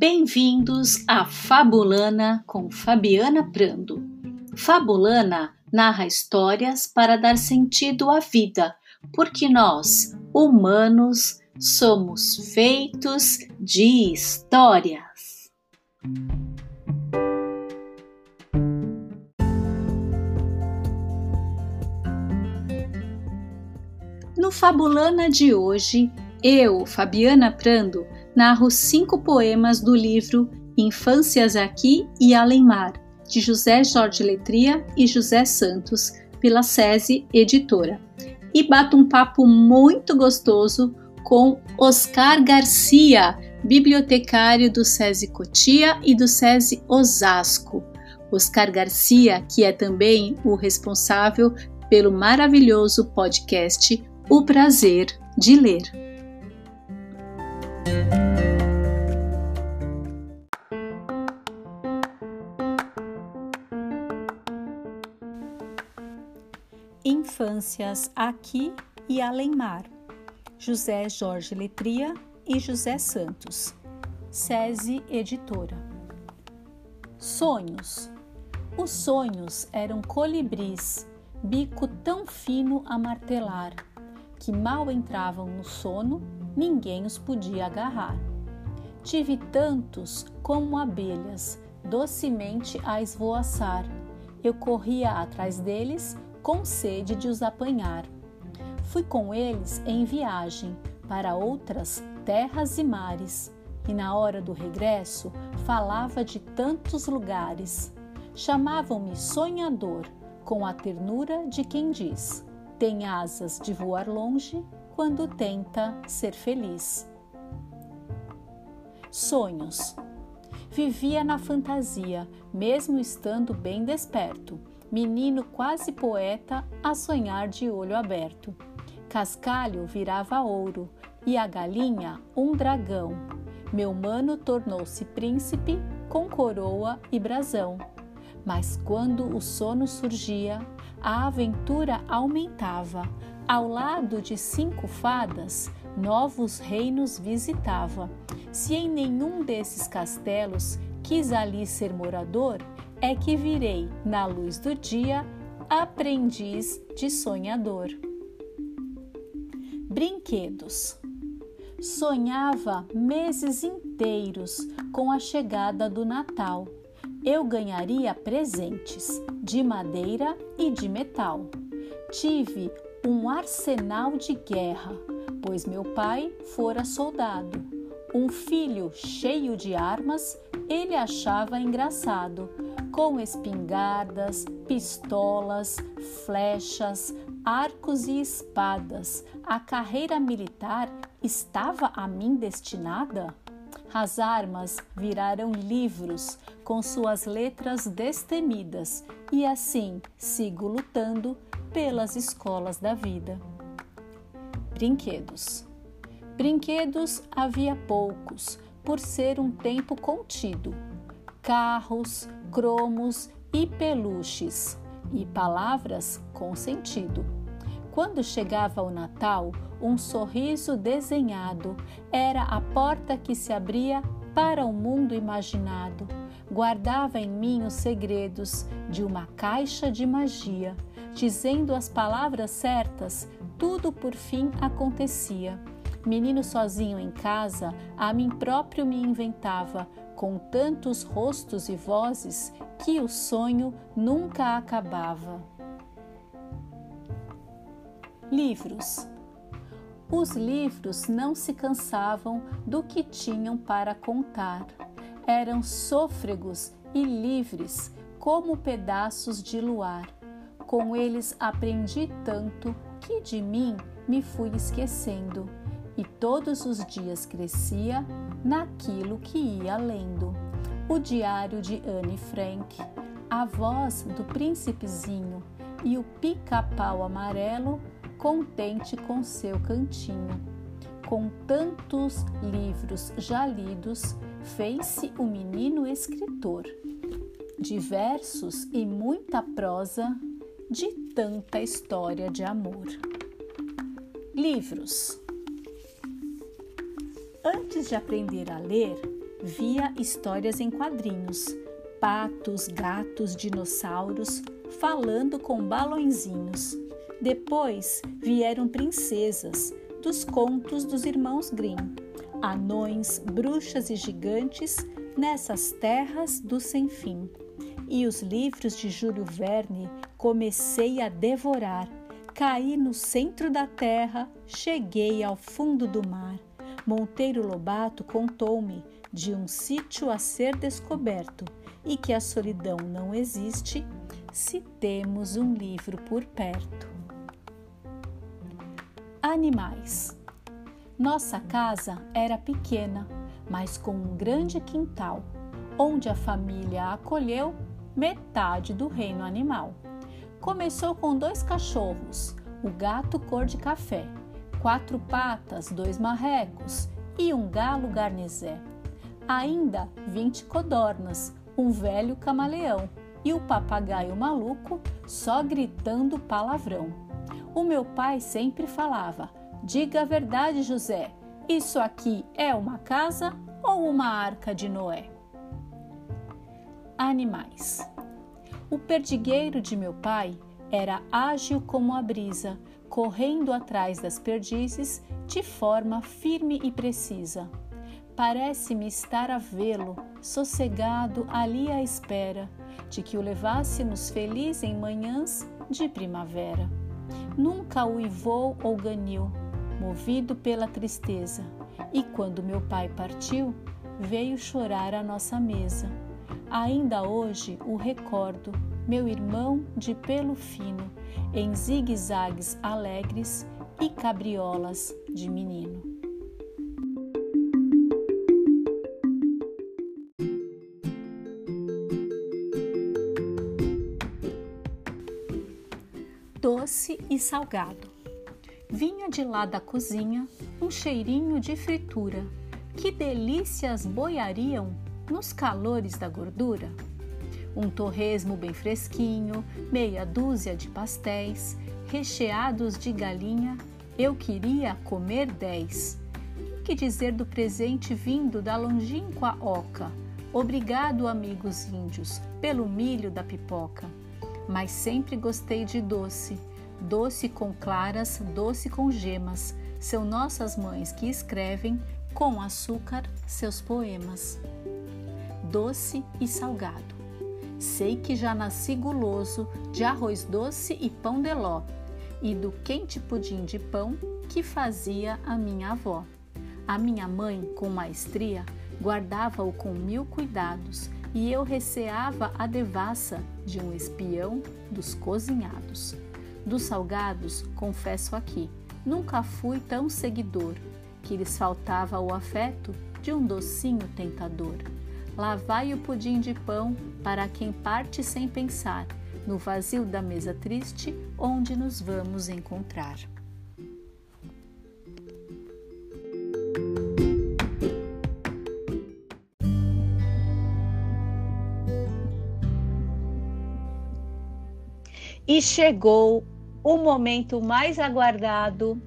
Bem-vindos a Fabulana com Fabiana Prando. Fabulana narra histórias para dar sentido à vida, porque nós, humanos, somos feitos de histórias. No Fabulana de hoje, eu, Fabiana Prando, narro cinco poemas do livro Infâncias Aqui e Além Mar, de José Jorge Letria e José Santos, pela SESI Editora. E bato um papo muito gostoso com Oscar Garcia, bibliotecário do SESI Cotia e do SESI Osasco. Oscar Garcia, que é também o responsável pelo maravilhoso podcast O Prazer de Ler. Infâncias aqui e além mar. José Jorge Letria e José Santos. SESI Editora. Sonhos. Os sonhos eram colibris, bico tão fino a martelar, que mal entravam no sono ninguém os podia agarrar. Tive tantos como abelhas, docemente a esvoaçar. Eu corria atrás deles, com sede de os apanhar. Fui com eles em viagem para outras terras e mares, e na hora do regresso falava de tantos lugares. Chamavam-me sonhador, com a ternura de quem diz: tem asas de voar longe quando tenta ser feliz. Sonhos. Vivia na fantasia, mesmo estando bem desperto, menino quase poeta a sonhar de olho aberto. Cascalho virava ouro e a galinha um dragão. Meu mano tornou-se príncipe com coroa e brasão. Mas quando o sono surgia, a aventura aumentava, ao lado de cinco fadas, novos reinos visitava. Se em nenhum desses castelos quis ali ser morador, é que virei, na luz do dia, aprendiz de sonhador. Brinquedos. Sonhava meses inteiros com a chegada do Natal. Eu ganharia presentes de madeira e de metal. Tive um arsenal de guerra, pois meu pai fora soldado. Um filho cheio de armas ele achava engraçado, com espingardas, pistolas, flechas, arcos e espadas. A carreira militar estava a mim destinada? As armas viraram livros com suas letras destemidas, e assim sigo lutando pelas escolas da vida. Brinquedos. Brinquedos havia poucos, por ser um tempo contido. Carros, cromos e peluches, e palavras com sentido. Quando chegava o Natal, um sorriso desenhado era a porta que se abria para o mundo imaginado. Guardava em mim os segredos de uma caixa de magia dizendo as palavras certas, tudo por fim acontecia. Menino sozinho em casa, a mim próprio me inventava, com tantos rostos e vozes que o sonho nunca acabava. Livros. Os livros não se cansavam do que tinham para contar. Eram sôfregos e livres como pedaços de luar com eles aprendi tanto que de mim me fui esquecendo, e todos os dias crescia naquilo que ia lendo. O diário de Anne Frank, a voz do príncipezinho e o pica-pau amarelo contente com seu cantinho. Com tantos livros já lidos, fez-se o menino escritor. De versos e muita prosa, de tanta história de amor. Livros. Antes de aprender a ler, via histórias em quadrinhos, patos, gatos, dinossauros, falando com balõezinhos. Depois vieram princesas, dos contos dos irmãos Grimm, anões, bruxas e gigantes nessas terras do sem fim. E os livros de Júlio Verne comecei a devorar. Caí no centro da terra, cheguei ao fundo do mar. Monteiro Lobato contou-me de um sítio a ser descoberto e que a solidão não existe se temos um livro por perto. Animais. Nossa casa era pequena, mas com um grande quintal, onde a família acolheu metade do reino animal. Começou com dois cachorros, o gato cor de café, quatro patas, dois marrecos e um galo garnizé. Ainda vinte codornas, um velho camaleão e o papagaio maluco só gritando palavrão. O meu pai sempre falava: Diga a verdade, José, isso aqui é uma casa ou uma arca de Noé? Animais. O perdigueiro de meu pai era ágil como a brisa, correndo atrás das perdizes de forma firme e precisa. Parece-me estar a vê-lo, sossegado ali à espera de que o levássemos feliz em manhãs de primavera. Nunca uivou ou ganiu, movido pela tristeza, e quando meu pai partiu, veio chorar à nossa mesa. Ainda hoje o recordo, meu irmão de pelo fino, em zigue-zagues alegres e cabriolas de menino. doce e salgado. Vinha de lá da cozinha um cheirinho de fritura. Que delícias boiariam nos calores da gordura! Um torresmo bem fresquinho, meia dúzia de pastéis, recheados de galinha, eu queria comer dez. Que dizer do presente vindo da longínqua oca? Obrigado, amigos índios, pelo milho da pipoca. Mas sempre gostei de doce, doce com claras, doce com gemas. São nossas mães que escrevem com açúcar seus poemas. Doce e salgado. Sei que já nasci guloso de arroz doce e pão de ló, e do quente pudim de pão que fazia a minha avó. A minha mãe, com maestria, guardava-o com mil cuidados, e eu receava a devassa de um espião dos cozinhados. Dos salgados, confesso aqui, nunca fui tão seguidor, que lhes faltava o afeto de um docinho tentador. Lá vai o pudim de pão para quem parte sem pensar, no vazio da mesa triste onde nos vamos encontrar. E chegou o momento mais aguardado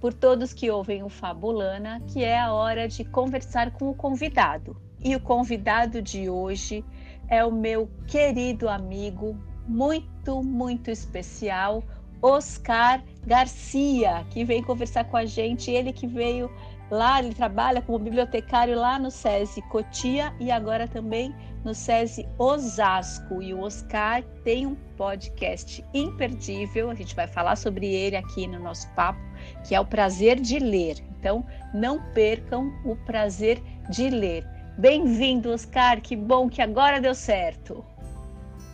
por todos que ouvem o Fabulana, que é a hora de conversar com o convidado. E o convidado de hoje é o meu querido amigo, muito, muito especial, Oscar Garcia, que vem conversar com a gente. Ele que veio lá, ele trabalha como bibliotecário lá no SESI Cotia e agora também no SESI Osasco. E o Oscar tem um podcast imperdível, a gente vai falar sobre ele aqui no nosso papo, que é o prazer de ler. Então, não percam o prazer de ler. Bem-vindo, Oscar, que bom que agora deu certo.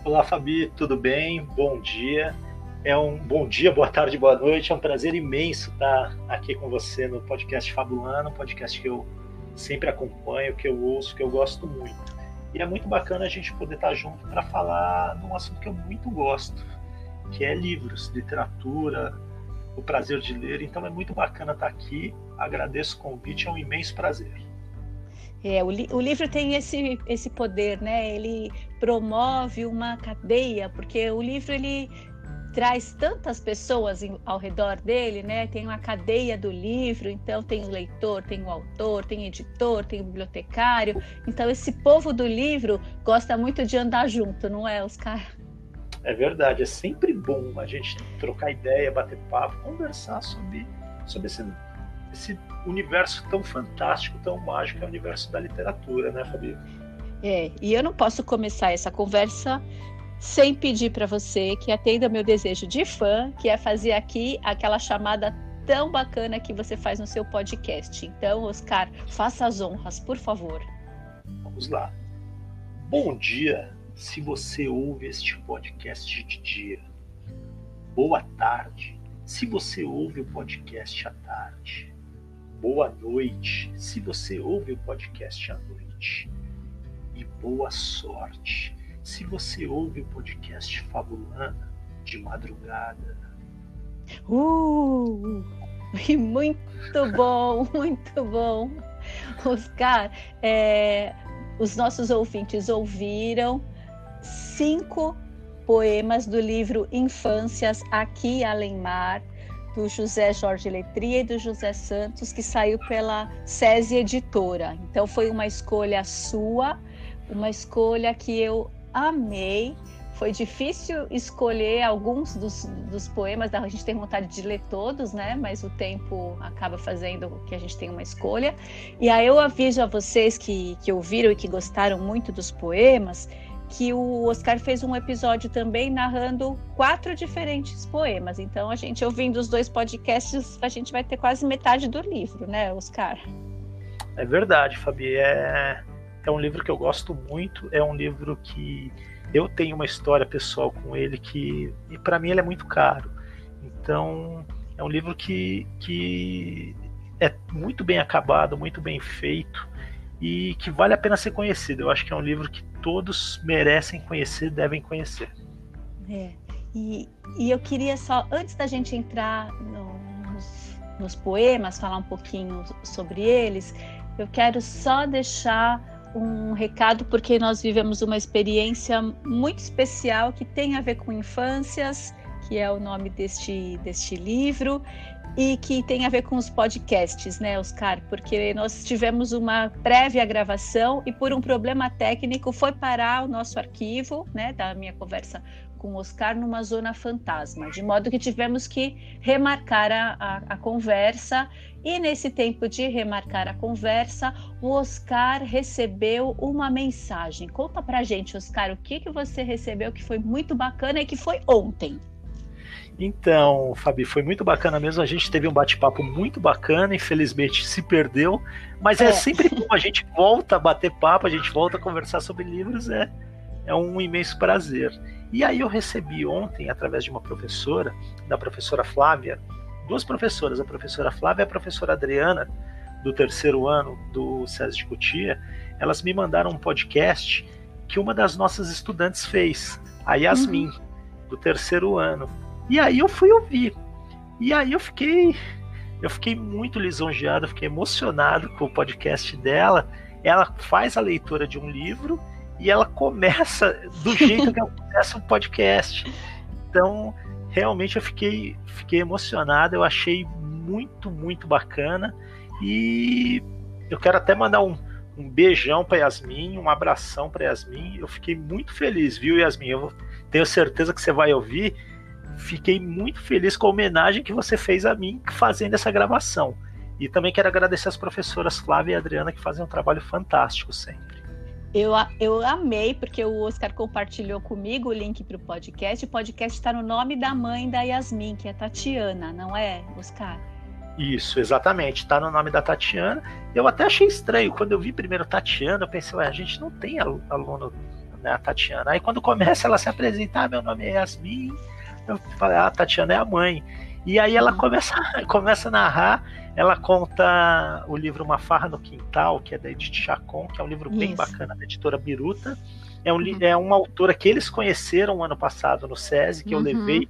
Olá, Fabi, tudo bem? Bom dia. É um bom dia, boa tarde, boa noite. É um prazer imenso estar aqui com você no podcast Fabulano, um podcast que eu sempre acompanho, que eu ouço, que eu gosto muito. E é muito bacana a gente poder estar junto para falar num assunto que eu muito gosto, que é livros, literatura, o prazer de ler. Então é muito bacana estar aqui. Agradeço o convite, é um imenso prazer. É, o, li o, livro tem esse, esse poder, né? Ele promove uma cadeia, porque o livro ele traz tantas pessoas em, ao redor dele, né? Tem uma cadeia do livro, então tem o leitor, tem o autor, tem o editor, tem o bibliotecário. Então esse povo do livro gosta muito de andar junto, não é, Oscar? É verdade, é sempre bom a gente trocar ideia, bater papo, conversar sobre, sobre esse, esse universo tão fantástico, tão mágico que é o universo da literatura, né, Fabi? É, e eu não posso começar essa conversa sem pedir para você que atenda meu desejo de fã, que é fazer aqui aquela chamada tão bacana que você faz no seu podcast. Então, Oscar, faça as honras, por favor. Vamos lá. Bom dia, se você ouve este podcast de dia. Boa tarde, se você ouve o podcast à tarde. Boa noite, se você ouve o podcast à noite. E boa sorte se você ouve o podcast Fabulana de madrugada. Uh! Muito bom, muito bom. Oscar, é, os nossos ouvintes ouviram cinco poemas do livro Infâncias Aqui Além Mar, do José Jorge Letria e do José Santos, que saiu pela SESI Editora. Então foi uma escolha sua, uma escolha que eu amei. Foi difícil escolher alguns dos, dos poemas, a gente tem vontade de ler todos, né? Mas o tempo acaba fazendo que a gente tenha uma escolha. E aí eu aviso a vocês que, que ouviram e que gostaram muito dos poemas, que o Oscar fez um episódio também narrando quatro diferentes poemas. Então, a gente ouvindo os dois podcasts, a gente vai ter quase metade do livro, né, Oscar? É verdade, Fabi. É, é um livro que eu gosto muito, é um livro que eu tenho uma história pessoal com ele que, e para mim, ele é muito caro. Então, é um livro que, que é muito bem acabado, muito bem feito e que vale a pena ser conhecido. Eu acho que é um livro que todos merecem conhecer, devem conhecer. É. E, e eu queria só, antes da gente entrar no, nos, nos poemas, falar um pouquinho sobre eles, eu quero só deixar um recado porque nós vivemos uma experiência muito especial que tem a ver com infâncias, que é o nome deste, deste livro, e que tem a ver com os podcasts, né, Oscar? Porque nós tivemos uma prévia gravação e por um problema técnico foi parar o nosso arquivo, né, da minha conversa com o Oscar numa zona fantasma, de modo que tivemos que remarcar a, a, a conversa e nesse tempo de remarcar a conversa, o Oscar recebeu uma mensagem. Conta pra gente, Oscar, o que, que você recebeu que foi muito bacana e que foi ontem. Então, Fabi, foi muito bacana mesmo. A gente teve um bate-papo muito bacana, infelizmente se perdeu, mas é, é sempre bom. A gente volta a bater papo, a gente volta a conversar sobre livros, é, é um imenso prazer. E aí eu recebi ontem, através de uma professora, da professora Flávia, duas professoras, a professora Flávia e a professora Adriana, do terceiro ano do SESI de Cotia, elas me mandaram um podcast que uma das nossas estudantes fez, a Yasmin, uhum. do terceiro ano. E aí eu fui ouvir. E aí eu fiquei eu fiquei muito lisonjeado, fiquei emocionado com o podcast dela. Ela faz a leitura de um livro e ela começa do jeito que ela começa um podcast. Então, realmente eu fiquei, fiquei emocionado, eu achei muito, muito bacana. E eu quero até mandar um, um beijão para Yasmin, um abração para Yasmin. Eu fiquei muito feliz, viu, Yasmin? Eu tenho certeza que você vai ouvir. Fiquei muito feliz com a homenagem que você fez a mim fazendo essa gravação. E também quero agradecer as professoras Flávia e Adriana que fazem um trabalho fantástico sempre. Eu, eu amei, porque o Oscar compartilhou comigo o link para o podcast. O podcast está no nome da mãe da Yasmin, que é Tatiana, não é, Oscar? Isso, exatamente. Está no nome da Tatiana. Eu até achei estranho. Quando eu vi primeiro Tatiana, eu pensei, ué, a gente não tem aluno, né, a Tatiana. Aí quando começa ela se apresentar, ah, meu nome é Yasmin. Eu falei, ah, a Tatiana é a mãe. E aí ela uhum. começa, começa a narrar ela conta o livro Uma Farra no Quintal, que é da Edith Chacon, que é um livro Isso. bem bacana da editora Biruta. É, um, uhum. é uma autora que eles conheceram ano passado no SESI, que uhum. eu levei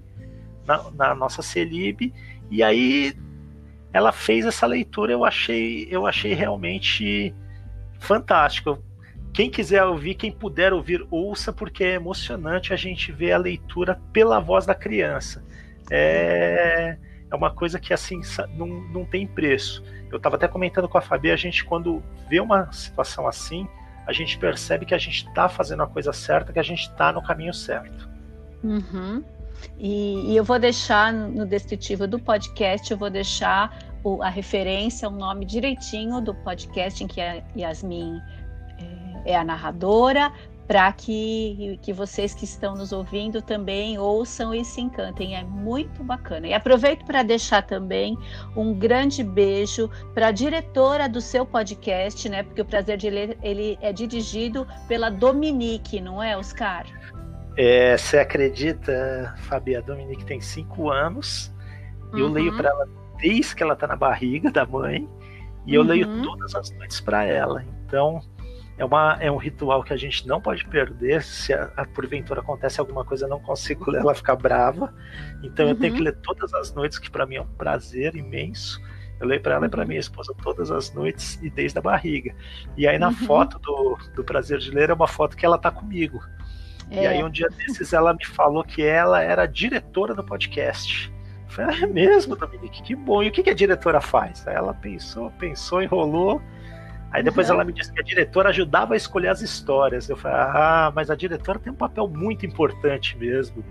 na, na, nossa Celib. E aí ela fez essa leitura, eu achei, eu achei realmente fantástico. Quem quiser ouvir, quem puder ouvir, ouça, porque é emocionante a gente ver a leitura pela voz da criança. É, é uma coisa que assim não, não tem preço. Eu estava até comentando com a Fabi, a gente quando vê uma situação assim, a gente percebe que a gente está fazendo a coisa certa, que a gente está no caminho certo. Uhum. E, e, eu vou deixar no descritivo do podcast, eu vou deixar o, a referência, o nome direitinho do podcast em que a Yasmin é, a narradora, para que, que vocês que estão nos ouvindo também ouçam e se encantem. É muito bacana. E aproveito para deixar também um grande beijo para a diretora do seu podcast, né? Porque o Prazer de Ler ele é dirigido pela Dominique, não é, Oscar? É, você acredita, Fabi? A Dominique tem cinco anos. Uhum. Eu leio para ela desde que ela está na barriga da mãe. E eu leio uhum. todas as noites para ela. Então, é, uma, é um ritual que a gente não pode perder. Se a, a, porventura acontece alguma coisa, eu não consigo ler, ela fica brava. Então uhum. eu tenho que uhum. ler todas as noites, que para mim é um prazer imenso. Eu leio para ela e para uhum. minha esposa todas as noites e desde a barriga. E aí na uhum. foto do, do prazer de ler é uma foto que ela tá comigo. É. E aí um dia desses ela me falou que ela era diretora do podcast. Eu falei, ah, é mesmo, Dominique? Que bom. E o que, que a diretora faz? Aí ela pensou, pensou, enrolou Aí depois uhum. ela me disse que a diretora ajudava a escolher as histórias. Eu falei, ah, mas a diretora tem um papel muito importante mesmo.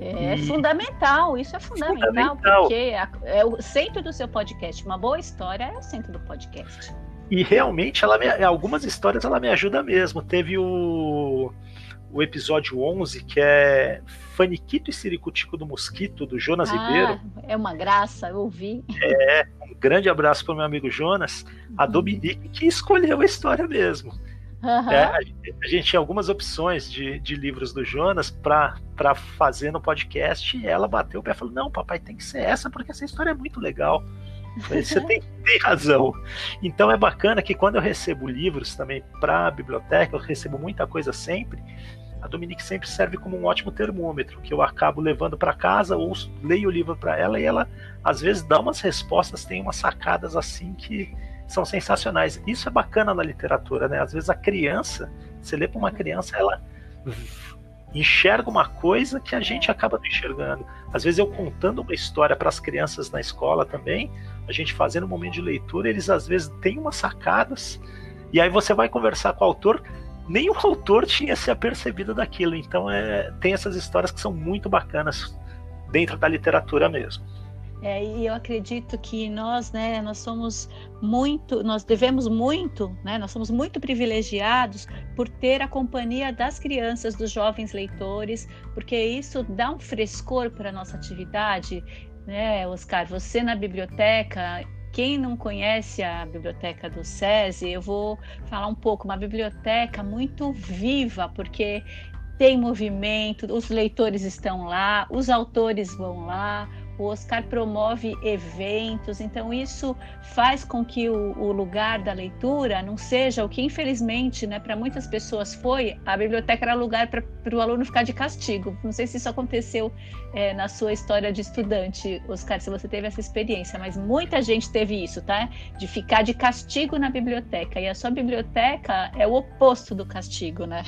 É e... fundamental, isso é fundamental, fundamental. porque é, é, o centro do seu podcast. Uma boa história é o centro do podcast. E realmente, ela me, algumas histórias ela me ajuda mesmo. Teve o, o episódio 11, que é Faniquito e Ciricutico do Mosquito, do Jonas ah, Ribeiro. É uma graça, eu ouvi. É, grande abraço para o meu amigo Jonas, a uhum. Dominique, que escolheu a história mesmo. Uhum. É, a, gente, a, gente, tinha algumas opções de, de livros do Jonas para fazer no podcast e ela bateu o pé e falou: Não, papai, tem que ser essa, porque essa história é muito legal. Você tem, tem, razão. Então é bacana que quando eu recebo livros também para a biblioteca, eu recebo muita coisa sempre a Dominique sempre serve como um ótimo termômetro, que eu acabo levando para casa ou leio o livro para ela e ela às vezes dá umas respostas, tem umas sacadas assim que são sensacionais. Isso é bacana na literatura, né? Às vezes a criança, você lê para uma criança, ela enxerga uma coisa que a gente acaba não enxergando. Às vezes eu contando uma história para as crianças na escola também, a gente fazendo um momento de leitura, eles às vezes têm umas sacadas, e aí você vai conversar com o autor, nem o autor tinha se apercebido daquilo. Então é, tem essas histórias que são muito bacanas dentro da literatura mesmo. É, e eu acredito que nós, né, nós somos muito, nós devemos muito, né, nós somos muito privilegiados por ter a companhia das crianças, dos jovens leitores, porque isso dá um frescor para a nossa atividade, né, Oscar? Você na biblioteca, quem não conhece a biblioteca do SESI, eu vou falar um pouco, uma biblioteca muito viva, porque tem movimento, os leitores estão lá, os autores vão lá, o Oscar promove eventos, então isso faz com que o, o lugar da leitura não seja o que, infelizmente, né, para muitas pessoas foi, a biblioteca era lugar para o aluno ficar de castigo. Não sei se isso aconteceu é, na sua história de estudante, Oscar, se você teve essa experiência, mas muita gente teve isso, tá? De ficar de castigo na biblioteca. E a sua biblioteca é o oposto do castigo, né?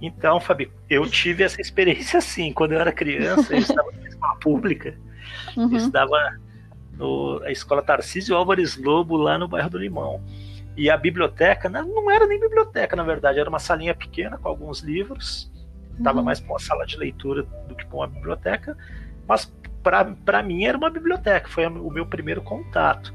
Então, Fabi, eu tive essa experiência sim. Quando eu era criança, eu estava escola pública. Uhum. Eu estava no, na escola Tarcísio Álvares Lobo, lá no bairro do Limão. E a biblioteca não era nem biblioteca, na verdade, era uma salinha pequena com alguns livros. Estava uhum. mais para uma sala de leitura do que para uma biblioteca. Mas para mim era uma biblioteca, foi o meu primeiro contato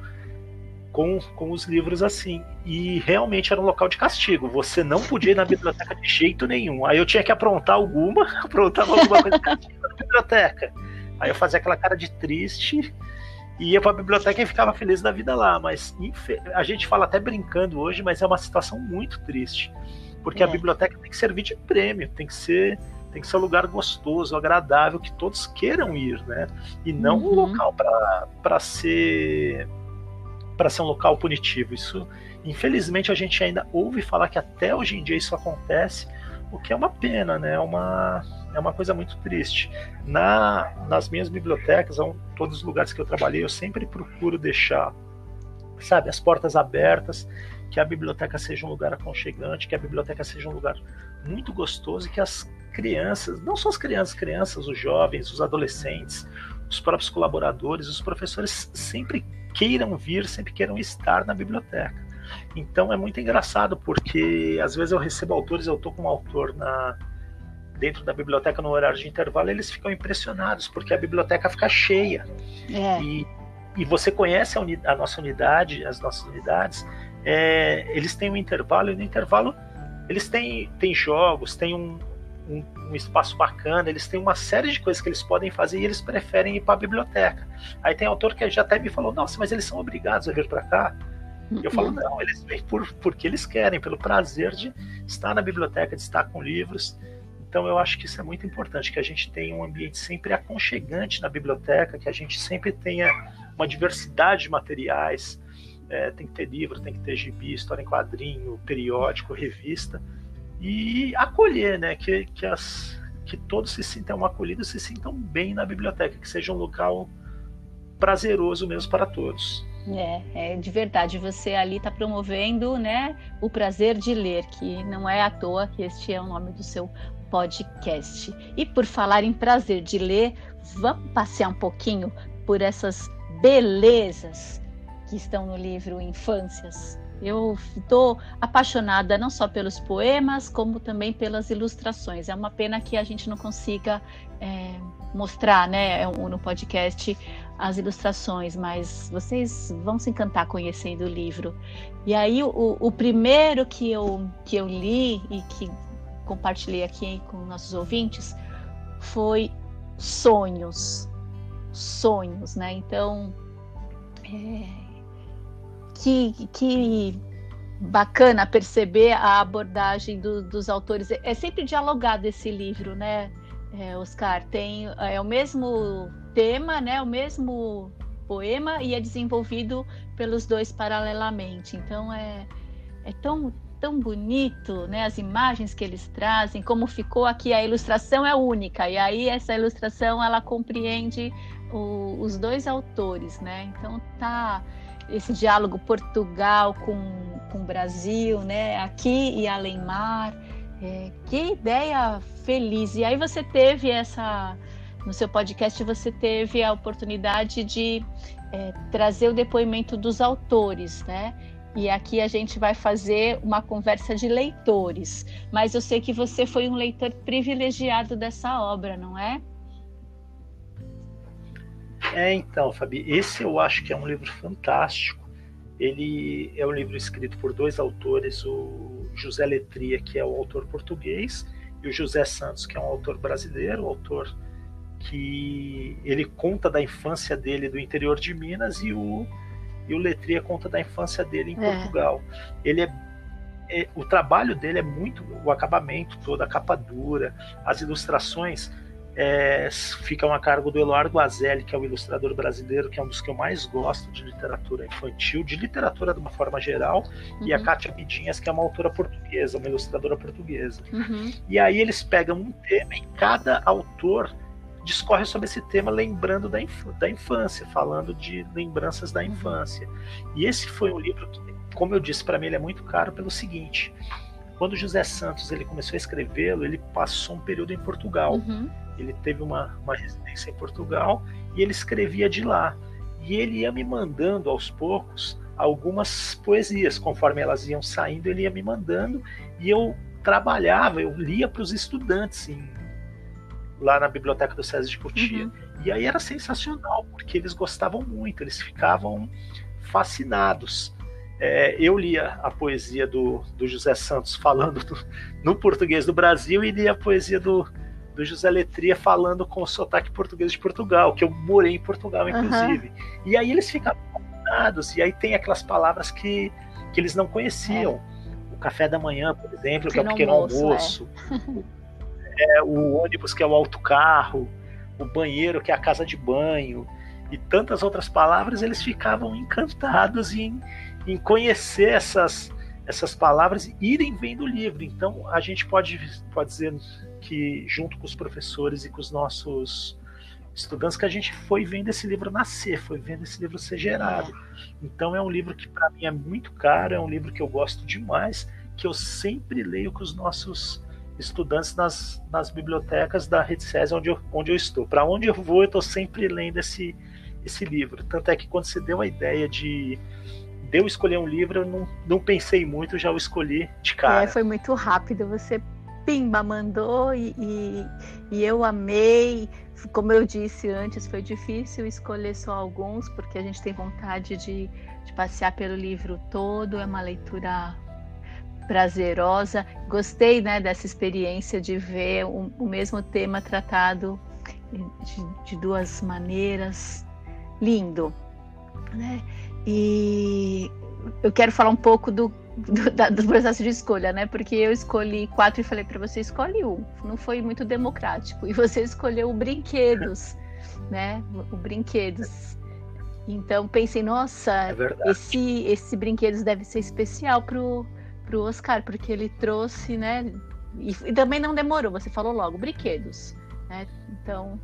com, com os livros assim. E realmente era um local de castigo. Você não podia ir na biblioteca de jeito nenhum. Aí eu tinha que aprontar alguma, aprontava alguma coisa castigo na biblioteca. Aí eu fazia aquela cara de triste e ia para a biblioteca e ficava feliz da vida lá. Mas a gente fala até brincando hoje, mas é uma situação muito triste. Porque é. a biblioteca tem que servir de prêmio, tem que ser tem que ser um lugar gostoso, agradável, que todos queiram ir, né? E não uhum. um local para ser para ser um local punitivo. Isso, infelizmente, a gente ainda ouve falar que até hoje em dia isso acontece, o que é uma pena, né? É uma, é uma coisa muito triste. Na, nas minhas bibliotecas, em todos os lugares que eu trabalhei, eu sempre procuro deixar, sabe, as portas abertas, que a biblioteca seja um lugar aconchegante, que a biblioteca seja um lugar muito gostoso e que as crianças, não só as crianças, crianças, os jovens, os adolescentes, os próprios colaboradores, os professores sempre queiram vir, sempre queiram estar na biblioteca. Então é muito engraçado porque às vezes eu recebo autores, eu estou com um autor na dentro da biblioteca no horário de intervalo, eles ficam impressionados porque a biblioteca fica cheia. É. E, e você conhece a, uni, a, nossa unidade, as nossas unidades, é, eles têm um intervalo e no intervalo eles têm, têm jogos, têm um, um, um, espaço bacana, eles têm uma série de coisas que eles podem fazer e eles preferem ir para a biblioteca. Aí tem autor que já até me falou: nossa, mas eles são obrigados a vir para cá. Eu falo, uhum. não, eles vêm por, porque eles querem, pelo prazer de estar na biblioteca, de estar com livros. Então eu acho que isso é muito importante, que a gente tenha um ambiente sempre aconchegante na biblioteca, que a gente sempre tenha uma diversidade de materiais. É, tem que ter livro, tem que ter gibi, história em quadrinho, periódico, revista. E acolher, né? Que, que, as, que todos se sintam acolhidos, se sintam bem na biblioteca, que seja um local prazeroso mesmo para todos. É, é de verdade. Você ali está promovendo, né, o prazer de ler, que não é à toa que este é o nome do seu podcast. E por falar em prazer de ler, vamos passear um pouquinho por essas belezas que estão no livro Infâncias. Eu estou apaixonada não só pelos poemas, como também pelas ilustrações. É uma pena que a gente não consiga é, mostrar né, no podcast as ilustrações, mas vocês vão se encantar conhecendo o livro. E aí, o, o primeiro que eu, que eu li e que compartilhei aqui com nossos ouvintes foi Sonhos. Sonhos, né? Então, é, que, que bacana perceber a abordagem do, dos autores. É sempre dialogado esse livro, né, é, Oscar? Tem é o mesmo tema, né, o mesmo poema e é desenvolvido pelos dois paralelamente. Então é, é tão tão bonito, né? As imagens que eles trazem, como ficou aqui a ilustração é única e aí essa ilustração ela compreende o, os dois autores, né? Então tá esse diálogo Portugal com, com Brasil, né? Aqui e além mar. É, que ideia feliz! E aí você teve essa no seu podcast você teve a oportunidade de é, trazer o depoimento dos autores, né? E aqui a gente vai fazer uma conversa de leitores. Mas eu sei que você foi um leitor privilegiado dessa obra, não é? É, então, Fabi, esse eu acho que é um livro fantástico. Ele é um livro escrito por dois autores, o José Letria, que é o autor português, e o José Santos, que é um autor brasileiro, um autor que ele conta da infância dele do interior de Minas e o e o Letria conta da infância dele em é. Portugal. Ele é, é, o trabalho dele é muito o acabamento todo, a capa dura, as ilustrações é, ficam a cargo do Eloardo Guazelli, que é o ilustrador brasileiro, que é um dos que eu mais gosto de literatura infantil, de literatura de uma forma geral, uhum. e a uhum. Kátia Bidinhas, que é uma autora portuguesa, uma ilustradora portuguesa. Uhum. E aí eles pegam um tema e cada autor discorre sobre esse tema lembrando da, inf da infância, falando de lembranças da infância. E esse foi um livro que, como eu disse, para mim ele é muito caro pelo seguinte: quando José Santos ele começou a escrevê-lo, ele passou um período em Portugal. Uhum. Ele teve uma, uma residência em Portugal e ele escrevia de lá. E ele ia me mandando aos poucos algumas poesias, conforme elas iam saindo, ele ia me mandando e eu trabalhava, eu lia para os estudantes em lá na biblioteca do César de Cotia. Uhum. E aí era sensacional, porque eles gostavam muito, eles ficavam fascinados. É, eu lia a poesia do, do José Santos falando do, no português do Brasil e lia a poesia do, do José Letria falando com o sotaque português de Portugal, que eu morei em Portugal, inclusive. Uhum. E aí eles fascinados, e aí tem aquelas palavras que, que eles não conheciam. É. O café da manhã, por exemplo, que é o pequeno almoço. É. é, o ônibus que é o autocarro, o banheiro que é a casa de banho e tantas outras palavras, eles ficavam encantados em, em conhecer essas, essas palavras e irem vendo o livro. Então a gente pode, pode dizer que junto com os professores e com os nossos estudantes que a gente foi vendo esse livro nascer, foi vendo esse livro ser gerado. Então é um livro que para mim é muito caro, é um livro que eu gosto demais, que eu sempre leio com os nossos estudantes nas, nas bibliotecas da Rede César onde eu, onde eu estou. Para onde eu vou, eu estou sempre lendo esse, esse livro. Tanto é que quando você deu a ideia de, de eu escolher um livro, eu não, não pensei muito, já o escolhi de cara. É, foi muito rápido. Você pimba mandou e, e, e, eu amei. Como eu disse antes, foi difícil escolher só alguns, porque a gente tem vontade de, de passear pelo livro todo. É uma leitura prazerosa. Gostei né, dessa experiência de ver o, o mesmo tema tratado de, de, duas maneiras. Lindo. Né? E eu quero falar um pouco do, do, da, do, processo de escolha, né? Porque eu escolhi quatro e falei para você escolhe um. Não foi muito democrático. E você escolheu o brinquedos, né? O brinquedos. Então pensei, nossa, é esse esse brinquedos deve ser especial pro pro Oscar, porque ele trouxe, né? E, e também não demorou. Você falou logo brinquedos, né? Então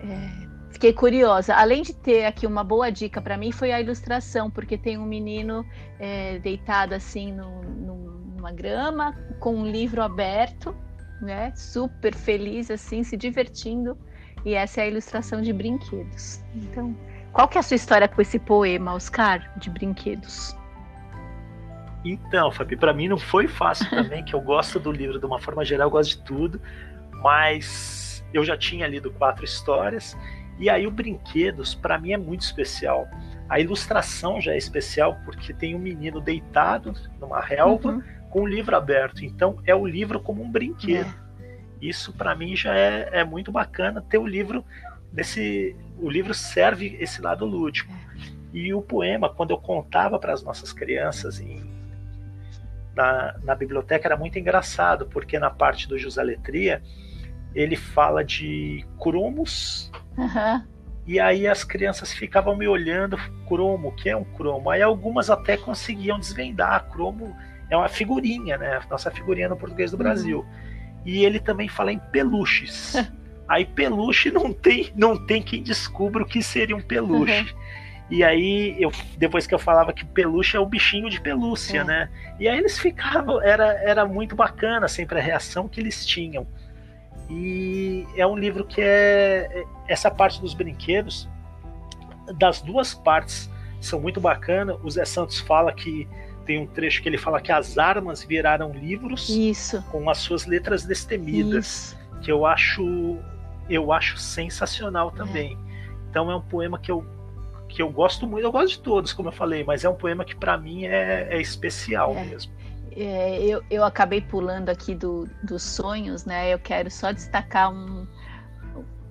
é, fiquei curiosa. Além de ter aqui uma boa dica para mim, foi a ilustração, porque tem um menino é, deitado assim no, no, numa grama, com um livro aberto, né? Super feliz, assim, se divertindo. E essa é a ilustração de brinquedos. Então, qual que é a sua história com esse poema, Oscar, de brinquedos? Então, Fabi, para mim não foi fácil também, que eu gosto do livro de uma forma geral, eu gosto de tudo, mas eu já tinha lido quatro histórias e aí o Brinquedos, para mim, é muito especial. A ilustração já é especial porque tem um menino deitado numa relva uhum. com o livro aberto. Então é o livro como um brinquedo. É. Isso para mim já é, é muito bacana ter o livro nesse. O livro serve esse lado lúdico. É. E o poema, quando eu contava para as nossas crianças em, na, na biblioteca, era muito engraçado, porque na parte do José Letria ele fala de cromos Uhum. E aí as crianças ficavam me olhando, cromo, o que é um cromo? Aí algumas até conseguiam desvendar. Cromo é uma figurinha, né? Nossa figurinha no português do uhum. Brasil. E ele também fala em peluches. aí peluche não tem, não tem quem descubra o que seria um peluche. Uhum. E aí, eu, depois que eu falava que peluche é o bichinho de pelúcia, é. né? E aí eles ficavam, era, era muito bacana sempre a reação que eles tinham. E é um livro que é, é essa parte dos brinquedos, das duas partes são muito bacana. O Zé Santos fala que tem um trecho que ele fala que as armas viraram livros Isso. com as suas letras destemidas, Isso. que eu acho eu acho sensacional também. É. Então é um poema que eu que eu gosto muito, eu gosto de todos, como eu falei, mas é um poema que para mim é, é especial é. mesmo. É, eu, eu acabei pulando aqui do, dos sonhos, né? Eu quero só destacar um,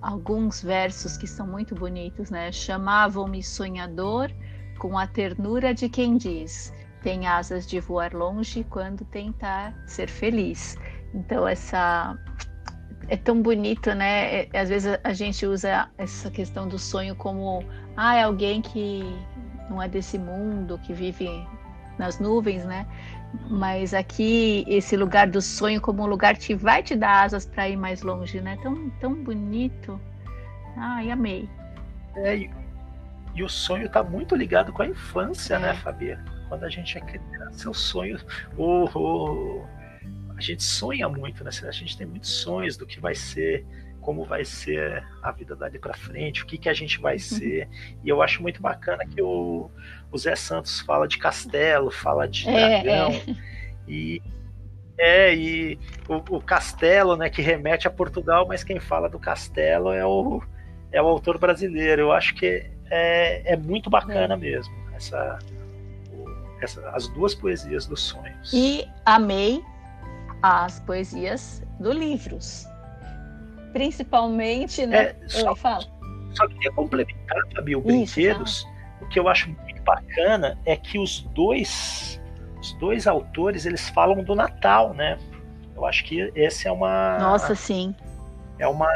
alguns versos que são muito bonitos, né? Chamavam-me sonhador com a ternura de quem diz: tem asas de voar longe quando tentar ser feliz. Então essa é tão bonito, né? É, às vezes a gente usa essa questão do sonho como ah, é alguém que não é desse mundo, que vive nas nuvens, né? Mas aqui, esse lugar do sonho como um lugar que vai te dar asas para ir mais longe, né? Tão, tão bonito. Ai, amei. É, e, e o sonho está muito ligado com a infância, né, é. né, Fabia? Quando a gente é criança, o sonho. O, o, a gente sonha muito, né? A gente tem muitos sonhos do que vai ser como vai ser a vida dali para frente, o que, que a gente vai uhum. ser. E eu acho muito bacana que o, o Zé Santos fala de castelo, fala de é, dragão. É. E é, e o, o, castelo, né, que remete a Portugal, mas quem fala do castelo é o, é o autor brasileiro. Eu acho que é, é muito bacana é. mesmo essa, essa, as duas poesias dos sonhos. E amei as poesias do livros principalmente, né? É, só, fala. só queria complementar, Fabi, o Brinquedos. O que eu acho muito bacana é que os dois, os dois autores, eles falam do Natal, né? Eu acho que esse é uma. Nossa, sim. É uma,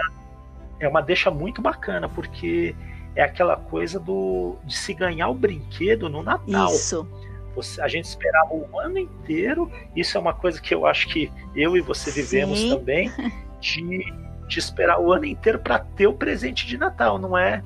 é uma deixa muito bacana, porque é aquela coisa do de se ganhar o brinquedo no Natal. Isso. Você, a gente esperava o ano inteiro. Isso é uma coisa que eu acho que eu e você vivemos Sim. também. De de esperar o ano inteiro para ter o presente de Natal, não é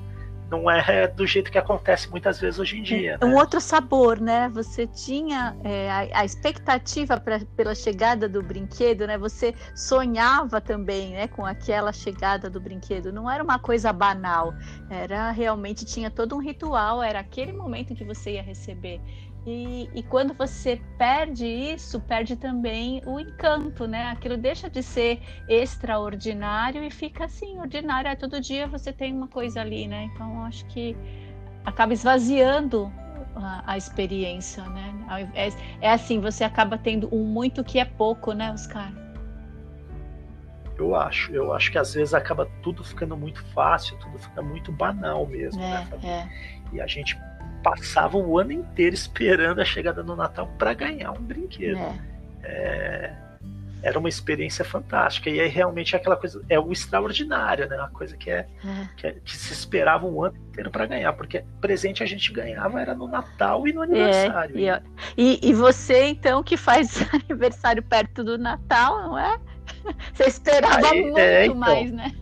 não é do jeito que acontece muitas vezes hoje em dia. É um né? outro sabor, né? Você tinha é, a, a, expectativa pra, pela chegada do brinquedo, né? Você sonhava também, né, com aquela chegada do brinquedo. Não era uma coisa banal, era realmente tinha todo um ritual. Era aquele momento em que você ia receber. E, e, quando você perde isso, perde também o encanto, né? Aquilo deixa de ser extraordinário e fica assim, ordinário. É, todo dia você tem uma coisa ali, né? Então, acho que acaba esvaziando a, a experiência, né? É, é, assim, você acaba tendo um muito que é pouco, né, Oscar? Eu acho. Eu acho que às vezes acaba tudo ficando muito fácil, tudo fica muito banal mesmo, né, é, né, é. E a gente passava o ano inteiro esperando a chegada do Natal para ganhar um brinquedo. É. É, era uma experiência fantástica. E aí realmente é aquela coisa, é o extraordinário, né? Uma coisa que é, é. Que, é, que, se esperava um ano inteiro para ganhar, porque presente a gente ganhava era no Natal e no aniversário. É, e, e, você, então, que faz aniversário perto do Natal, não é? Você esperava aí, muito é, então, mais, né?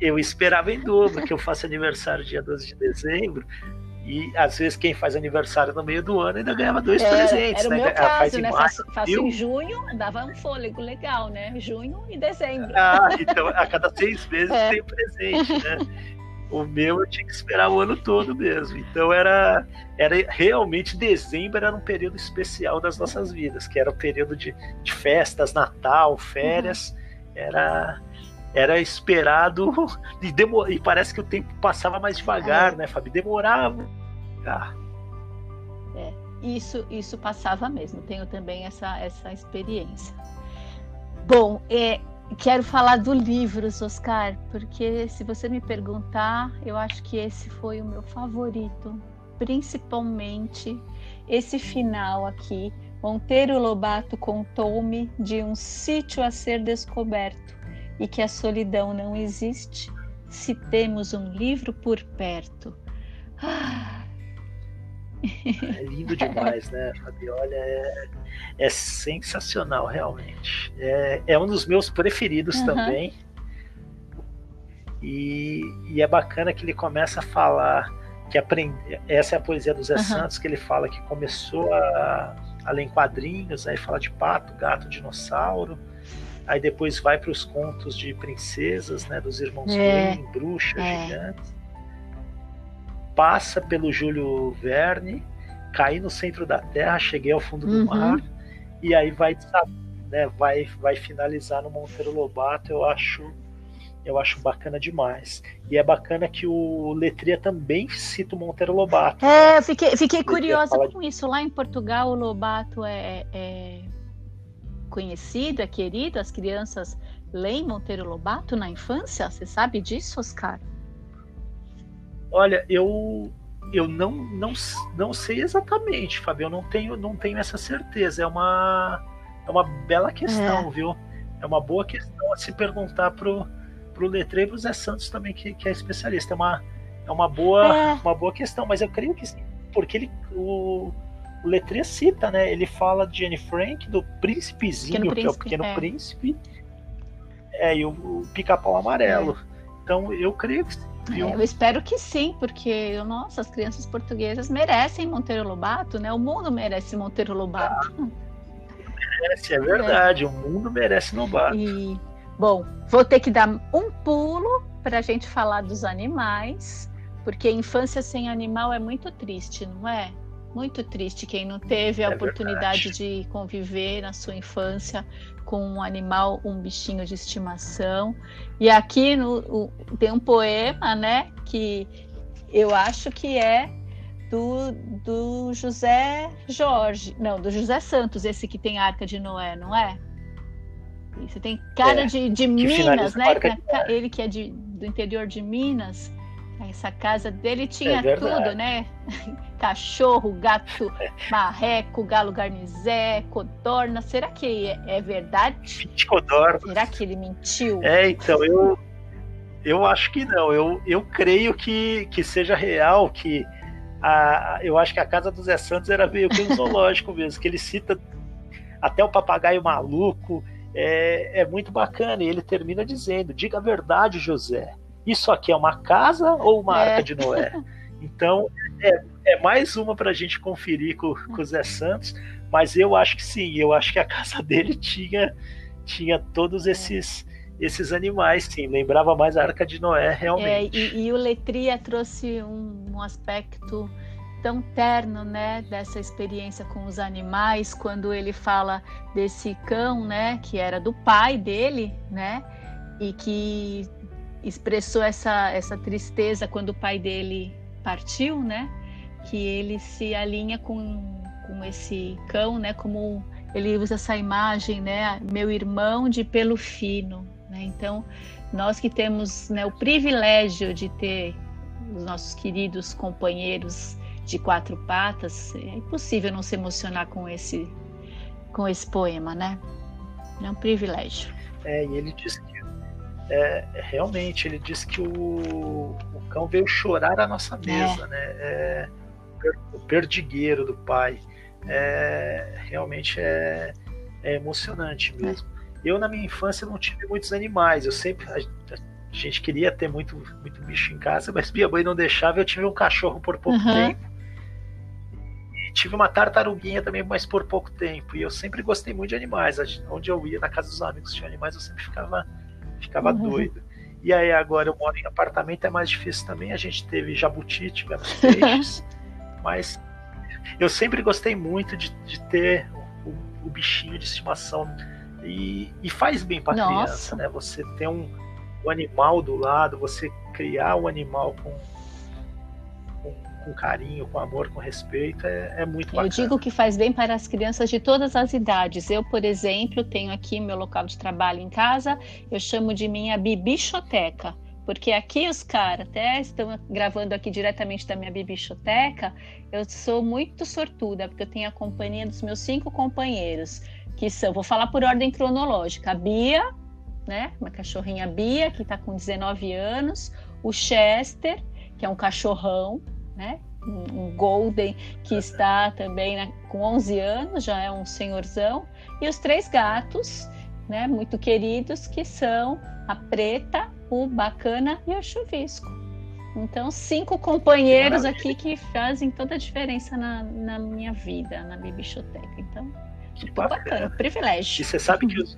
Eu esperava em dobro, que eu faço aniversário dia 12 de dezembro. E às vezes quem faz aniversário no meio do ano ainda ganhava dois é, presentes. Era o né? meu caso, né? Faço, faço em junho, dava um fôlego legal, né? Junho e dezembro. Ah, então a cada seis meses é. tem presente, né? O meu eu tinha que esperar o ano todo mesmo. Então era, era realmente dezembro era um período especial das nossas vidas, que era o período de, de festas, Natal, férias. Uhum. Era era esperado e, demor... e parece que o tempo passava mais devagar, é. né, Fabi? Demorava. Ah. É, isso, isso passava mesmo. Tenho também essa, essa experiência. Bom, é, quero falar do livro, Oscar, porque se você me perguntar, eu acho que esse foi o meu favorito, principalmente esse final aqui. Monteiro Lobato contou-me de um sítio a ser descoberto e que a solidão não existe se temos um livro por perto. É lindo demais, né, Fabiola? É, é sensacional, realmente. É, é um dos meus preferidos uhum. também. E, e, é bacana que ele começa a falar que aprende, essa é a poesia do Zé uhum. Santos, que ele fala que começou a, a ler em quadrinhos, aí fala de pato, gato, dinossauro, aí depois vai para os contos de princesas, né, dos irmãos é. Grimm, bruxas, é. gigantes. Passa pelo Júlio Verne, caí no centro da Terra, cheguei ao fundo do uhum. mar e aí vai, né, vai, vai finalizar no Monteiro Lobato. Eu acho, eu acho bacana demais. E é bacana que o Letria também cita o Monteiro Lobato. É, eu fiquei, fiquei curiosa com de... isso. Lá em Portugal, o Lobato é, é conhecido, é querido? As crianças leem Monteiro Lobato na infância? Você sabe disso, Oscar? Olha, eu eu não, não, não sei exatamente, Fabio. Eu não tenho, não tenho essa certeza. É uma, é uma bela questão, é. viu? É uma boa questão a se perguntar pro, pro letreiro Zé Santos também, que, que é especialista. É uma, é uma, boa, é. uma boa questão, mas eu creio que sim, porque ele, o, o Letria cita, né? Ele fala de Anne Frank, do Príncipezinho, que é o Pequeno é. Príncipe, é, e o, o Pica-Pau Amarelo. É. Então, eu creio que sim. É, eu espero que sim, porque, nossa, as crianças portuguesas merecem Monteiro Lobato, né? O mundo merece Monteiro Lobato. Ah, merece, é verdade. O mundo merece Lobato. E, bom, vou ter que dar um pulo para a gente falar dos animais, porque infância sem animal é muito triste, não é? Muito triste quem não teve a é oportunidade verdade. de conviver na sua infância com um animal, um bichinho de estimação. E aqui no, o, tem um poema, né, que eu acho que é do, do José Jorge, não, do José Santos, esse que tem Arca de Noé, não é? Você tem cara é, de, de Minas, né? Ele que é de, do interior de Minas. Essa casa dele tinha é tudo, né? Cachorro, gato, marreco, galo garnizé, codorna. Será que é, é verdade? Codorna. Será que ele mentiu? É, então, eu, eu acho que não. Eu, eu creio que, que seja real, que a, eu acho que a casa do Zé Santos era meio que um zoológico mesmo, que ele cita até o papagaio maluco, é, é muito bacana. E ele termina dizendo: diga a verdade, José. Isso aqui é uma casa ou uma é. arca de Noé? Então, é, é mais uma para a gente conferir com, com o Zé Santos, mas eu acho que sim, eu acho que a casa dele tinha, tinha todos esses esses animais, sim. Lembrava mais a Arca de Noé, realmente. É, e, e, o Letria trouxe um, um, aspecto tão terno, né, dessa experiência com os animais, quando ele fala desse cão, né, que era do pai dele, né, e que expressou essa, essa tristeza quando o pai dele partiu, né, que ele se alinha com, com esse cão, né, como ele usa essa imagem, né, meu irmão de pelo fino, né? Então, nós que temos né, o privilégio de ter os nossos queridos companheiros de quatro patas, é impossível não se emocionar com esse, com esse poema, né? É um privilégio. É, e ele diz que é, realmente ele diz que o, o cão veio chorar à nossa mesa, é. né? É, o perdigueiro do pai. É, realmente é, é emocionante mesmo. Eu, na minha infância, não tive muitos animais. Eu sempre. A, a gente queria ter muito, muito bicho em casa, mas minha mãe não deixava. Eu tive um cachorro por pouco uhum. tempo. E tive uma tartaruguinha também, mas por pouco tempo. E eu sempre gostei muito de animais. Onde eu ia, na casa dos amigos tinha animais, eu sempre ficava, ficava uhum. doido. E aí agora eu moro em apartamento, é mais difícil também. A gente teve jabuti, tivemos peixes. mas eu sempre gostei muito de, de ter o, o bichinho de estimação e, e faz bem para criança, né? Você ter um, um animal do lado, você criar o um animal com, com, carinho, com amor, com respeito, é, é muito bacana. Eu digo que faz bem para as crianças de todas as idades. Eu, por exemplo, tenho aqui meu local de trabalho em casa, eu chamo de minha bibichoteca porque aqui os caras até estão gravando aqui diretamente da minha bibichoteca. Eu sou muito sortuda, porque eu tenho a companhia dos meus cinco companheiros que são, vou falar por ordem cronológica, a Bia, né, uma cachorrinha Bia, que está com 19 anos, o Chester, que é um cachorrão, né, um Golden, que está também né, com 11 anos, já é um senhorzão, e os três gatos, né, muito queridos, que são a Preta, o Bacana e o Chuvisco. Então, cinco companheiros aqui que fazem toda a diferença na, na minha vida, na minha biblioteca. Então, que bacana. bacana, privilégio. E você sabe que os,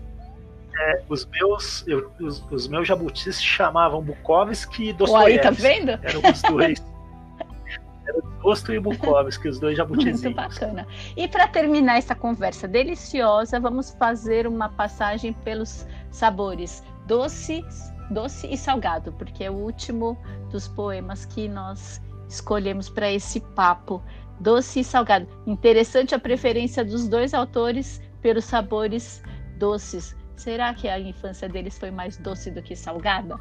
é, os meus eu, os, os, meus jabutis se chamavam Bukowski e Dostoiévski. Aí, tá vendo? Eram os dois. Era Dosto e Bukowski, os dois jabutizinhos. Muito bacana. E para terminar essa conversa deliciosa, vamos fazer uma passagem pelos sabores doce, doce e salgado, porque é o último dos poemas que nós escolhemos para esse papo doce e salgado. Interessante a preferência dos dois autores pelos sabores doces. Será que a infância deles foi mais doce do que salgada?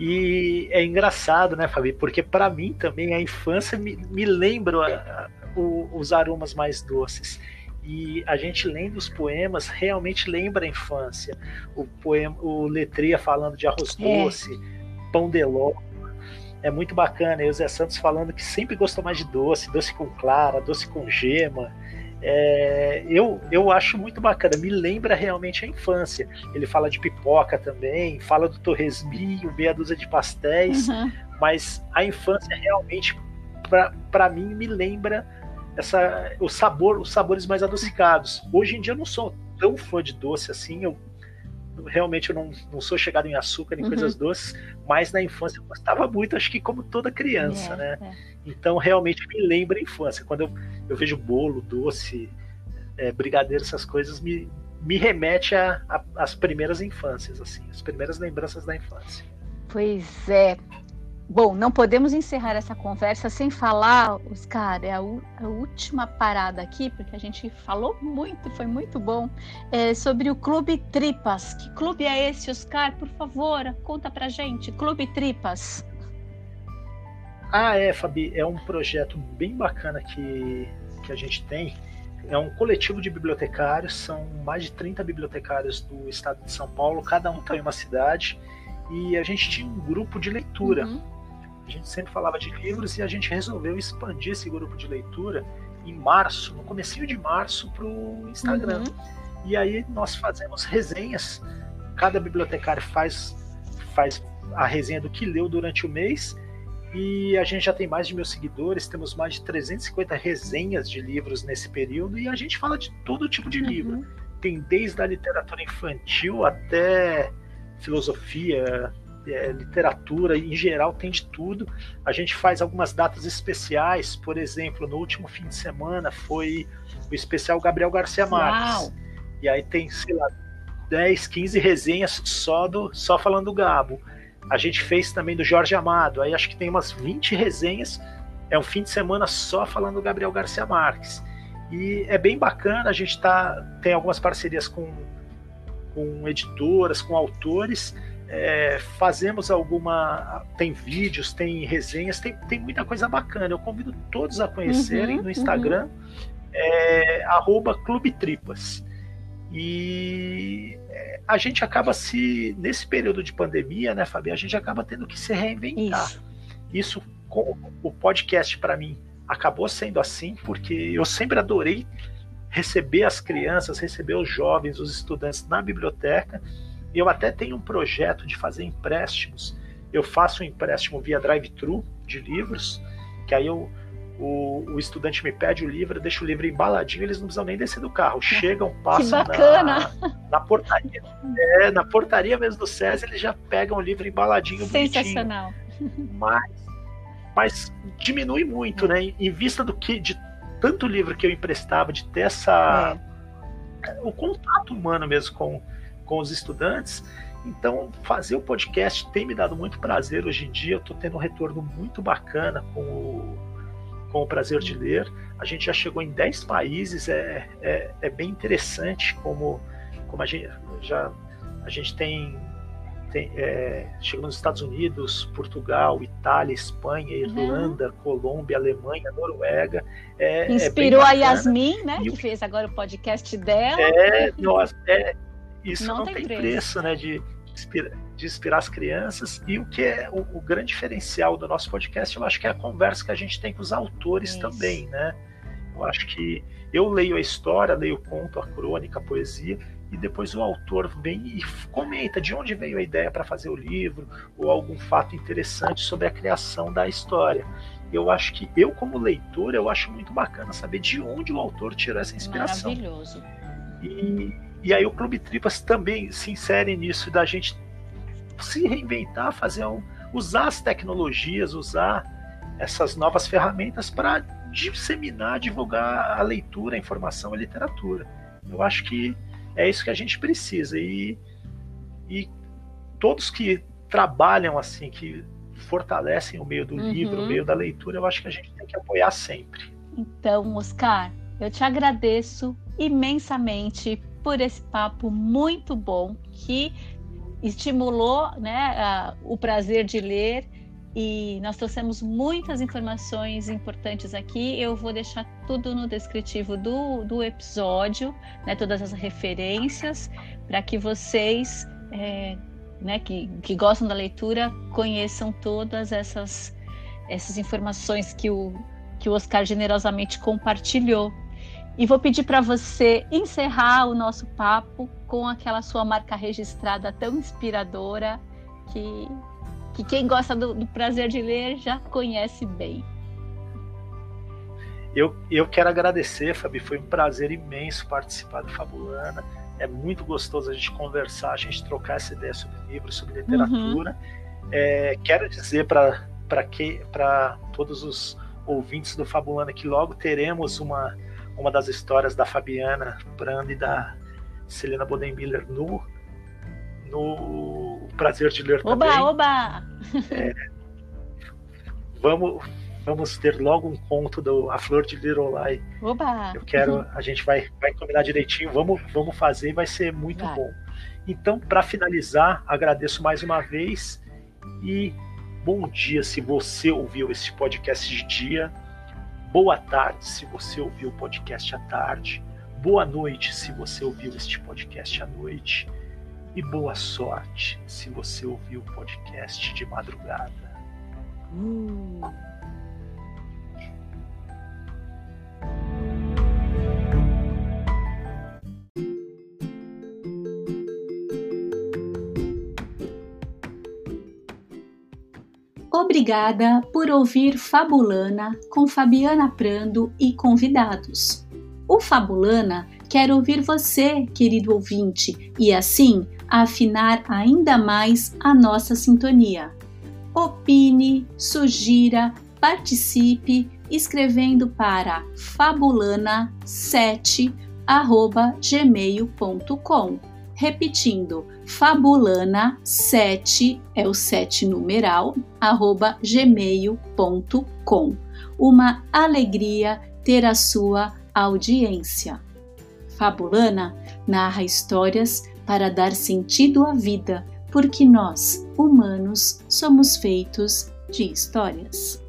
E é engraçado, né, Fabi? Porque para mim também a infância me, me lembra a, a, o, os aromas mais doces. E a gente lendo os poemas realmente lembra a infância. O poema, o letria falando de arroz é. doce, pão de ló, é muito bacana. E o Zé Santos falando que sempre gostou mais de doce, doce com clara, doce com gema. É, eu, eu acho muito bacana, me lembra realmente a infância. Ele fala de pipoca também, fala do torresminho, meia dúzia de pastéis, uhum. mas a infância realmente, para mim, me lembra essa, o sabor, os sabores mais adocicados. Hoje em dia eu não sou tão fã de doce assim, eu realmente eu não, não sou chegado em açúcar nem uhum. coisas doces, mas na infância eu gostava muito, acho que como toda criança, é, né? É. Então realmente me lembra a infância. Quando eu, eu vejo bolo, doce, é, brigadeiro, essas coisas, me, me remete às primeiras infâncias, assim, as primeiras lembranças da infância. Pois é. Bom, não podemos encerrar essa conversa sem falar, Oscar, é a, a, última parada aqui, porque a gente falou muito, foi muito bom, é, sobre o Clube Tripas. Que clube é esse, Oscar? Por favor, conta pra gente. Clube Tripas. Ah, é, Fabi, é um projeto bem bacana que, que a gente tem. É um coletivo de bibliotecários, são mais de 30 bibliotecários do estado de São Paulo, cada um está em uma cidade, e a gente tinha um grupo de leitura. Uhum a gente sempre falava de livros e a gente resolveu expandir esse grupo de leitura em março, no comecinho de março, para o Instagram. Uhum. E aí nós fazemos resenhas. Cada bibliotecário faz, faz a resenha do que leu durante o mês. E a gente já tem mais de mil seguidores, temos mais de 350 resenhas de livros nesse período, e a gente fala de todo tipo de uhum. livro. Tem desde a literatura infantil até filosofia, é, literatura, em geral tem de tudo. A gente faz algumas datas especiais, por exemplo, no último fim de semana foi o especial Gabriel Garcia Marques. Uau. E aí tem, sei lá, 10, 15 resenhas só, do, só falando do Gabo. A gente fez também do Jorge Amado, aí acho que tem umas 20 resenhas. É um fim de semana só falando do Gabriel Garcia Marques. E é bem bacana, a gente tá, tem algumas parcerias com, com editoras, com autores. É, fazemos alguma. Tem vídeos, tem resenhas, tem, tem muita coisa bacana. Eu convido todos a conhecerem uhum, no Instagram, uhum. é, Clube Tripas. E é, a gente acaba se. Nesse período de pandemia, né, Fabi? A gente acaba tendo que se reinventar. Isso, Isso com o podcast, para mim, acabou sendo assim, porque eu sempre adorei receber as crianças, receber os jovens, os estudantes na biblioteca. Eu até tenho um projeto de fazer empréstimos. Eu faço um empréstimo via drive-thru de livros, que aí eu o, o, estudante me pede o livro, eu deixo o livro embaladinho, eles não precisam nem descer do carro. Chegam, passam na, na, portaria. É, na portaria mesmo do César, eles já pegam o livro embaladinho. Sensacional. Bonitinho. Mas, mas diminui muito, né? Em vista do que de tanto livro que eu emprestava, de ter essa. É. o contato humano mesmo com, com os estudantes. Então, fazer o podcast tem me dado muito prazer hoje em dia. Eu estou tendo um retorno muito bacana com o com o prazer de ler. A gente já chegou em 10 países, é, é, é bem interessante como, como a gente já a gente tem, tem é, chegou nos Estados Unidos, Portugal, Itália, Espanha, uhum. Irlanda, uhum. Colômbia, Alemanha, Noruega. É, é Inspirou a Yasmin, né? E que fez agora o podcast dela. É, nossa, é, isso não, não tem, preço. preço, né? De, de inspirar as crianças. E o que é o, o, grande diferencial do nosso podcast, eu acho que é a conversa que a gente tem com os autores Isso. também, né? Eu acho que eu leio a história, leio o conto, a crônica, a poesia, e depois o autor vem e comenta de onde veio a ideia para fazer o livro, ou algum fato interessante sobre a criação da história. Eu acho que eu, como leitor, eu acho muito bacana saber de onde o autor tirou essa inspiração. Maravilhoso. E, e aí o Clube Tripas também se insere nisso da gente se reinventar, fazer um, usar as tecnologias, usar essas novas ferramentas para disseminar, divulgar a leitura, a informação, a literatura. Eu acho que é isso que a gente precisa e, e todos que trabalham assim, que fortalecem o meio do uhum. livro, o meio da leitura, eu acho que a gente tem que apoiar sempre. Então, Oscar, eu te agradeço imensamente por esse papo muito bom que estimulou né, o prazer de ler e nós trouxemos muitas informações importantes aqui. Eu vou deixar tudo no descritivo do, do episódio, né, todas as referências, para que vocês é, né, que, que gostam da leitura conheçam todas essas, essas informações que o, que o Oscar generosamente compartilhou. E vou pedir para você encerrar o nosso papo com aquela sua marca registrada tão inspiradora que, que quem gosta do, do prazer de ler já conhece bem. Eu, eu quero agradecer, Fabi. Foi um prazer imenso participar do Fabulana. É muito gostoso a gente conversar, a gente trocar essa ideia sobre livros, sobre literatura. Uhum. É, quero dizer para todos os ouvintes do Fabulana que logo teremos uma uma das histórias da Fabiana Brand e da Selena Bodenmiller no, no Prazer de Ler oba, também. Oba, é, vamos, vamos ter logo um conto do A Flor de Lirolai. Oba! Eu quero, uhum. a gente vai, vai combinar direitinho, vamos, vamos fazer, vai ser muito vai. bom. Então, para finalizar, agradeço mais uma vez e bom dia se você ouviu esse podcast de dia Boa tarde se você ouviu o podcast à tarde. Boa noite se você ouviu este podcast à noite. E boa sorte se você ouviu o podcast de madrugada. Uh. Obrigada por ouvir Fabulana com Fabiana Prando e convidados. O Fabulana quer ouvir você, querido ouvinte, e assim afinar ainda mais a nossa sintonia. Opine, sugira, participe escrevendo para fabulana7@gmail.com. Repetindo, fabulana7 é o 7 numeral, arroba gmail.com. Uma alegria ter a sua audiência. Fabulana narra histórias para dar sentido à vida, porque nós, humanos, somos feitos de histórias.